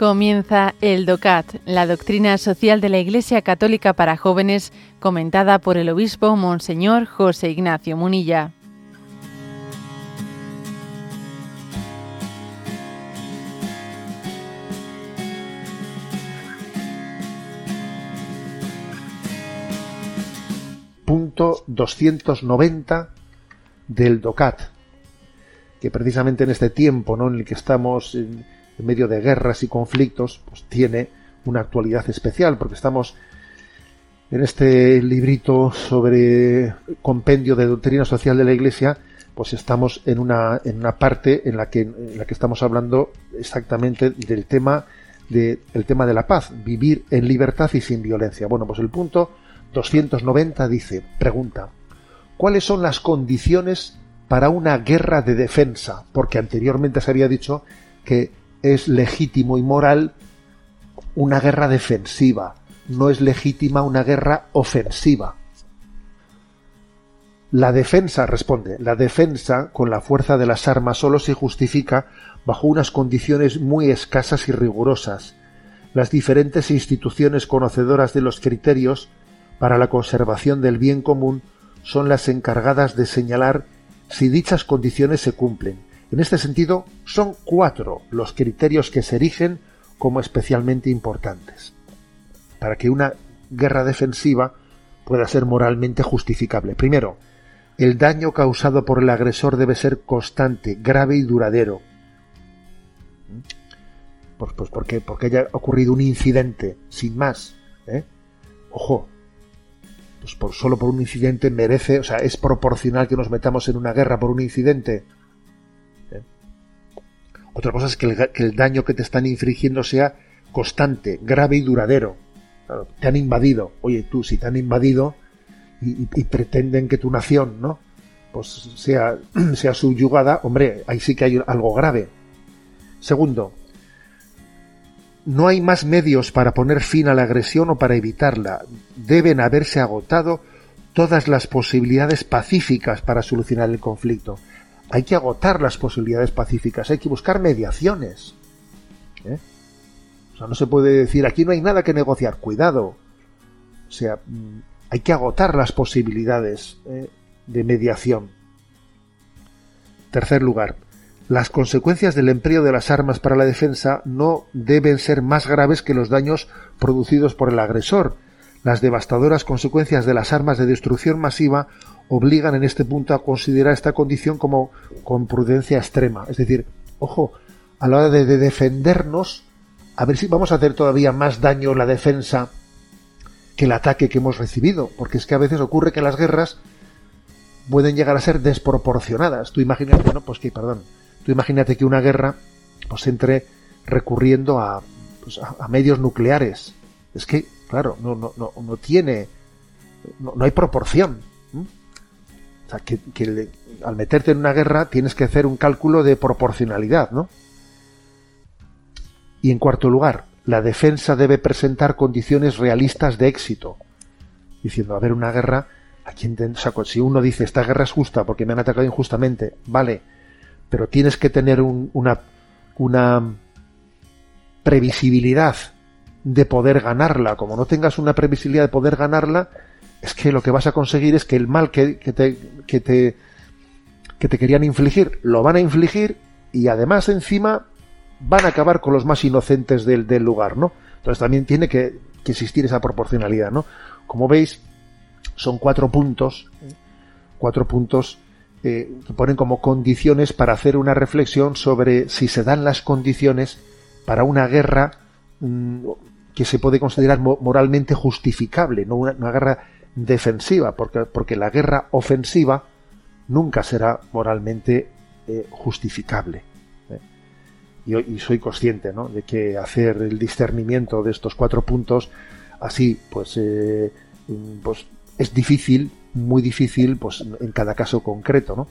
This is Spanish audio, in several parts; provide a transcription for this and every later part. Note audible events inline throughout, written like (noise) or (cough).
Comienza el DOCAT, la doctrina social de la Iglesia Católica para jóvenes, comentada por el obispo Monseñor José Ignacio Munilla. Punto 290 del DOCAT, que precisamente en este tiempo ¿no? en el que estamos medio de guerras y conflictos, pues tiene una actualidad especial, porque estamos en este librito sobre compendio de doctrina social de la Iglesia, pues estamos en una, en una parte en la que, en la que estamos hablando exactamente del tema de, el tema de la paz, vivir en libertad y sin violencia. Bueno, pues el punto 290 dice, pregunta, ¿cuáles son las condiciones para una guerra de defensa? Porque anteriormente se había dicho que es legítimo y moral una guerra defensiva, no es legítima una guerra ofensiva. La defensa, responde, la defensa con la fuerza de las armas solo se justifica bajo unas condiciones muy escasas y rigurosas. Las diferentes instituciones conocedoras de los criterios para la conservación del bien común son las encargadas de señalar si dichas condiciones se cumplen en este sentido, son cuatro los criterios que se erigen como especialmente importantes para que una guerra defensiva pueda ser moralmente justificable. Primero, el daño causado por el agresor debe ser constante, grave y duradero. Pues, pues porque, porque haya ocurrido un incidente, sin más. ¿eh? Ojo, pues por, solo por un incidente merece, o sea, es proporcional que nos metamos en una guerra por un incidente. Otra cosa es que el, daño que te están infligiendo sea constante, grave y duradero. te han invadido. Oye, tú, si te han invadido y, pretenden que tu nación, ¿no? Pues sea, (clears throat) sea subyugada, hombre, ahí sí que hay algo grave. Segundo, no hay más medios para poner fin a la agresión o para evitarla. Deben haberse agotado todas las posibilidades pacíficas para solucionar el conflicto hay que agotar las posibilidades pacíficas, hay que buscar mediaciones. ¿eh? O sea, no se puede decir aquí no hay nada que negociar, cuidado. O sea, mm, hay que agotar las posibilidades ¿eh? de mediación. Tercer lugar, las consecuencias del empleo de las armas para la defensa no deben ser más graves que los daños producidos por el agresor. Las devastadoras consecuencias de las armas de destrucción masiva obligan en este punto a considerar esta condición como con prudencia extrema. Es decir, ojo, a la hora de, defendernos, a ver si vamos a hacer todavía más daño la defensa que el ataque que hemos recibido, porque es que a veces ocurre que las guerras pueden llegar a ser desproporcionadas. Tú imagínate, no, pues que, perdón, tú imagínate que una guerra pues entre recurriendo a, pues, a, medios nucleares. Es que, claro, no, no, no, no tiene, no, no hay proporción. O sea, que, al meterte en una guerra tienes que hacer un cálculo de proporcionalidad, ¿no? Y en cuarto lugar, la defensa debe presentar condiciones realistas de éxito. Diciendo, a ver, una guerra, ¿a quién te, si uno dice, esta guerra es justa porque me han atacado injustamente, vale, pero tienes que tener una, una previsibilidad de poder ganarla. Como no tengas una previsibilidad de poder ganarla, es que lo que vas a conseguir es que el mal que, te, que, te, que te querían infligir, lo van a infligir y además encima van a acabar con los más inocentes del, del lugar, ¿no? Entonces también tiene que, existir esa proporcionalidad, ¿no? Como veis, son cuatro puntos, cuatro puntos eh, que ponen como condiciones para hacer una reflexión sobre si se dan las condiciones para una guerra mm, que se puede considerar moralmente justificable, no una, una guerra defensiva, porque, porque la guerra ofensiva nunca será moralmente eh, justificable. ¿eh? Y, soy consciente ¿no? de que hacer el discernimiento de estos cuatro puntos así, pues, eh, pues es difícil, muy difícil, pues en cada caso concreto, ¿no?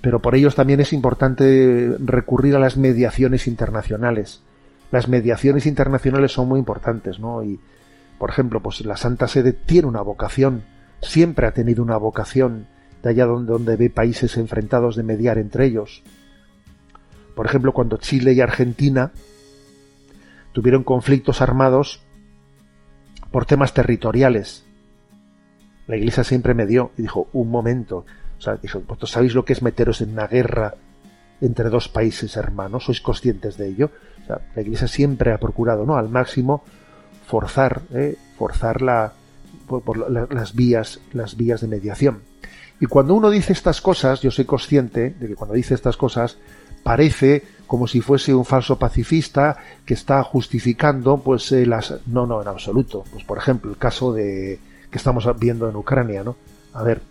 Pero por ellos también es importante recurrir a las mediaciones internacionales. Las mediaciones internacionales son muy importantes, ¿no? Por ejemplo, pues la Santa Sede tiene una vocación, siempre ha tenido una vocación de allá donde, ve países enfrentados de mediar entre ellos. Por ejemplo, cuando Chile y Argentina tuvieron conflictos armados por temas territoriales. La Iglesia siempre me dio y dijo, un momento, o sea, dijo, ¿vosotros sabéis lo que es meteros en una guerra entre dos países hermanos? ¿Sois conscientes de ello? O sea, la Iglesia siempre ha procurado, ¿no? Al máximo forzar, ¿eh? forzar la, por, las vías, las vías de mediación. Y cuando uno dice estas cosas, yo soy consciente de que cuando dice estas cosas parece como si fuese un falso pacifista que está justificando pues eh, las no no en absoluto pues por ejemplo el caso de que estamos viendo en Ucrania no a ver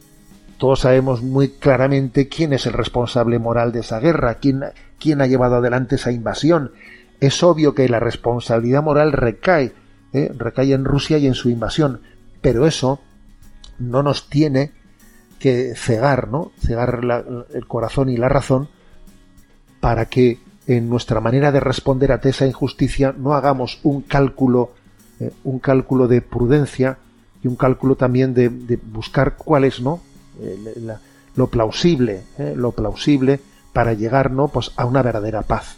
todos sabemos muy claramente quién es el responsable moral de esa guerra quién quién ha llevado adelante esa invasión es obvio que la responsabilidad moral recae ¿eh? recae en Rusia y en su invasión pero eso no nos tiene que cegar no cegar el corazón y la razón para que en nuestra manera de responder a esa injusticia no hagamos un cálculo, eh, un cálculo de prudencia y un cálculo también de, buscar cuál es ¿no? Eh, lo plausible, eh, lo plausible para llegar ¿no? pues a una verdadera paz.